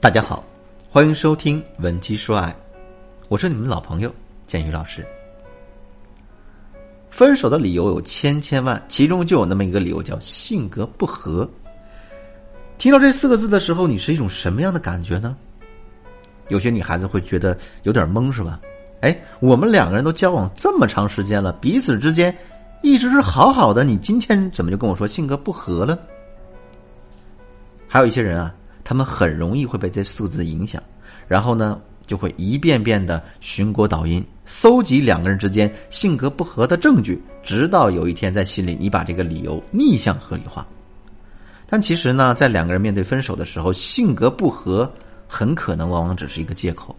大家好，欢迎收听《文姬说爱》，我是你们老朋友建宇老师。分手的理由有千千万，其中就有那么一个理由叫性格不合。听到这四个字的时候，你是一种什么样的感觉呢？有些女孩子会觉得有点懵，是吧？哎，我们两个人都交往这么长时间了，彼此之间一直是好好的，你今天怎么就跟我说性格不合了？还有一些人啊。他们很容易会被这四个字影响，然后呢，就会一遍遍的寻果导因，搜集两个人之间性格不合的证据，直到有一天在心里你把这个理由逆向合理化。但其实呢，在两个人面对分手的时候，性格不合很可能往往只是一个借口。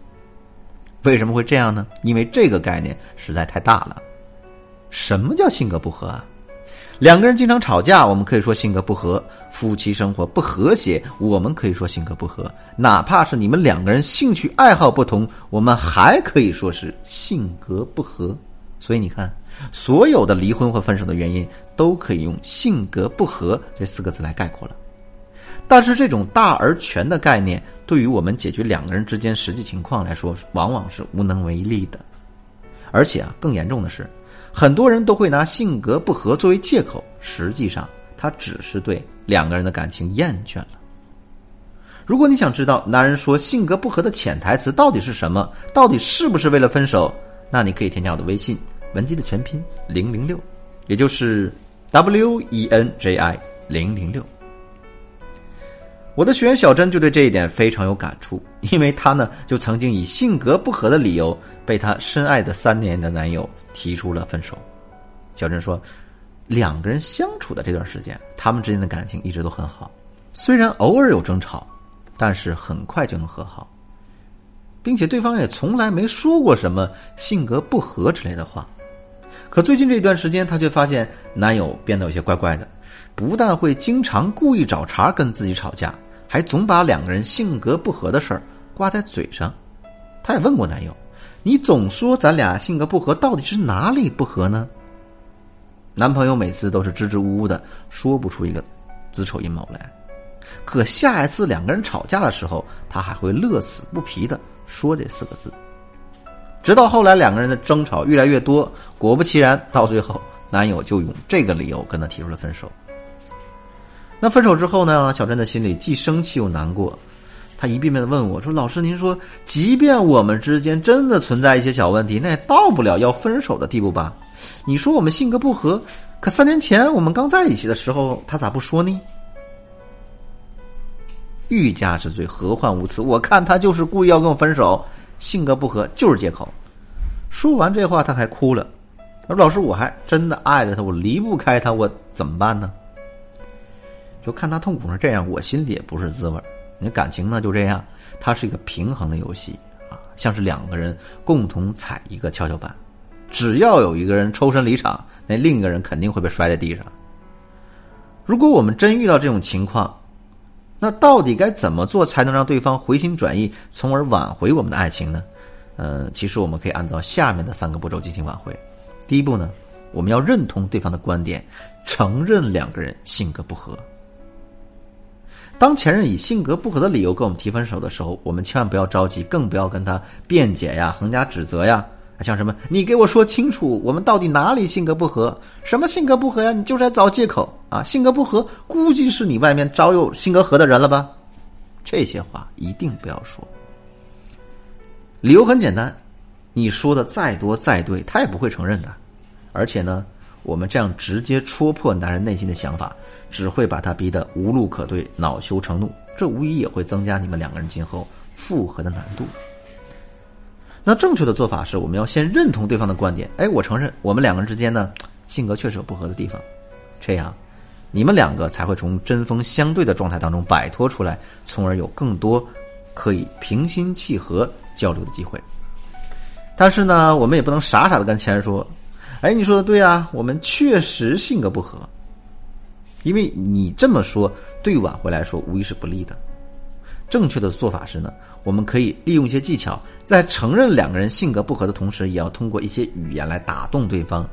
为什么会这样呢？因为这个概念实在太大了。什么叫性格不合啊？两个人经常吵架，我们可以说性格不合；夫妻生活不和谐，我们可以说性格不合。哪怕是你们两个人兴趣爱好不同，我们还可以说是性格不合。所以你看，所有的离婚或分手的原因都可以用“性格不合”这四个字来概括了。但是，这种大而全的概念，对于我们解决两个人之间实际情况来说，往往是无能为力的。而且啊，更严重的是。很多人都会拿性格不合作为借口，实际上他只是对两个人的感情厌倦了。如果你想知道男人说性格不合的潜台词到底是什么，到底是不是为了分手，那你可以添加我的微信文姬的全拼零零六，也就是 W E N J I 零零六。我的学员小珍就对这一点非常有感触，因为她呢就曾经以性格不合的理由被她深爱的三年的男友。提出了分手，小珍说：“两个人相处的这段时间，他们之间的感情一直都很好，虽然偶尔有争吵，但是很快就能和好，并且对方也从来没说过什么性格不合之类的话。可最近这段时间，她却发现男友变得有些怪怪的，不但会经常故意找茬跟自己吵架，还总把两个人性格不合的事儿挂在嘴上。她也问过男友。”你总说咱俩性格不合，到底是哪里不合呢？男朋友每次都是支支吾吾的，说不出一个子丑寅卯来。可下一次两个人吵架的时候，他还会乐此不疲的说这四个字。直到后来两个人的争吵越来越多，果不其然，到最后男友就用这个理由跟她提出了分手。那分手之后呢？小珍的心里既生气又难过。她一遍遍的问我说：“老师，您说，即便我们之间真的存在一些小问题，那也到不了要分手的地步吧？你说我们性格不合，可三年前我们刚在一起的时候，他咋不说呢？欲加之罪，何患无辞？我看他就是故意要跟我分手，性格不合就是借口。”说完这话，他还哭了。他说：“老师，我还真的爱着他，我离不开他，我怎么办呢？”就看他痛苦成这样，我心里也不是滋味你感情呢就这样，它是一个平衡的游戏啊，像是两个人共同踩一个跷跷板，只要有一个人抽身离场，那另一个人肯定会被摔在地上。如果我们真遇到这种情况，那到底该怎么做才能让对方回心转意，从而挽回我们的爱情呢？呃，其实我们可以按照下面的三个步骤进行挽回。第一步呢，我们要认同对方的观点，承认两个人性格不合。当前任以性格不合的理由跟我们提分手的时候，我们千万不要着急，更不要跟他辩解呀、横加指责呀。像什么，你给我说清楚，我们到底哪里性格不合？什么性格不合呀？你就是在找借口啊！性格不合，估计是你外面招有性格合的人了吧？这些话一定不要说。理由很简单，你说的再多再对，他也不会承认的。而且呢，我们这样直接戳破男人内心的想法。只会把他逼得无路可退，恼羞成怒，这无疑也会增加你们两个人今后复合的难度。那正确的做法是，我们要先认同对方的观点。哎，我承认我们两个人之间呢，性格确实有不合的地方，这样你们两个才会从针锋相对的状态当中摆脱出来，从而有更多可以平心气和交流的机会。但是呢，我们也不能傻傻的跟前任说：“哎，你说的对啊，我们确实性格不合。”因为你这么说，对挽回来说无疑是不利的。正确的做法是呢，我们可以利用一些技巧，在承认两个人性格不合的同时，也要通过一些语言来打动对方。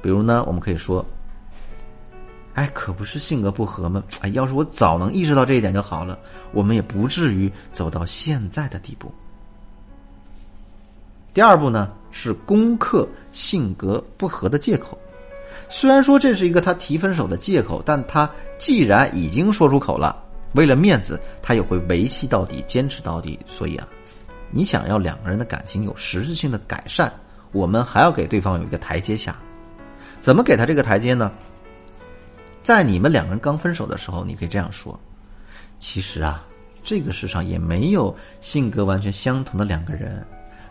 比如呢，我们可以说：“哎，可不是性格不合吗？哎，要是我早能意识到这一点就好了，我们也不至于走到现在的地步。第二步呢，是攻克性格不合的借口。虽然说这是一个他提分手的借口，但他既然已经说出口了，为了面子，他也会维系到底，坚持到底。所以啊，你想要两个人的感情有实质性的改善，我们还要给对方有一个台阶下。怎么给他这个台阶呢？在你们两个人刚分手的时候，你可以这样说：“其实啊，这个世上也没有性格完全相同的两个人，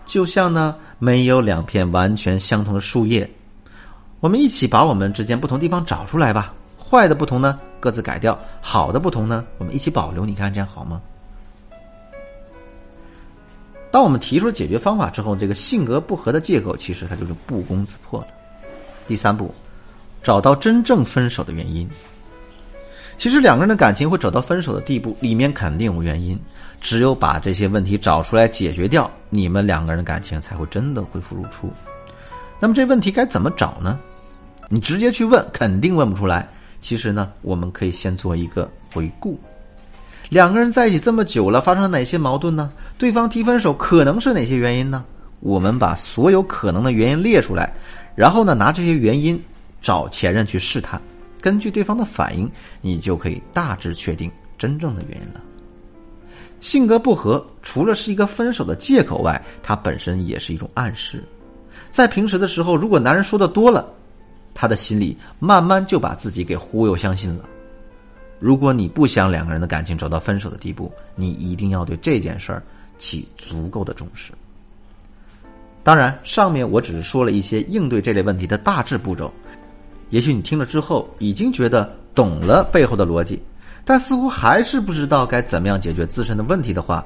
就像呢，没有两片完全相同的树叶。我们一起把我们之间不同地方找出来吧。坏的不同呢，各自改掉；好的不同呢，我们一起保留。你看这样好吗？”当我们提出了解决方法之后，这个性格不合的借口其实它就是不攻自破了。第三步。找到真正分手的原因。其实两个人的感情会走到分手的地步，里面肯定有原因。只有把这些问题找出来解决掉，你们两个人的感情才会真的恢复如初。那么这问题该怎么找呢？你直接去问，肯定问不出来。其实呢，我们可以先做一个回顾。两个人在一起这么久了，发生了哪些矛盾呢？对方提分手可能是哪些原因呢？我们把所有可能的原因列出来，然后呢，拿这些原因。找前任去试探，根据对方的反应，你就可以大致确定真正的原因了。性格不合，除了是一个分手的借口外，它本身也是一种暗示。在平时的时候，如果男人说的多了，他的心里慢慢就把自己给忽悠相信了。如果你不想两个人的感情走到分手的地步，你一定要对这件事儿起足够的重视。当然，上面我只是说了一些应对这类问题的大致步骤。也许你听了之后已经觉得懂了背后的逻辑，但似乎还是不知道该怎么样解决自身的问题的话，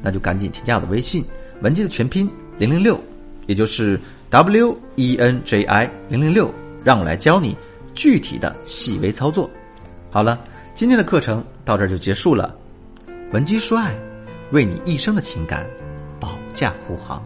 那就赶紧添加我的微信文姬的全拼零零六，也就是 W E N J I 零零六，让我来教你具体的细微操作。好了，今天的课程到这儿就结束了。文姬说爱，为你一生的情感保驾护航。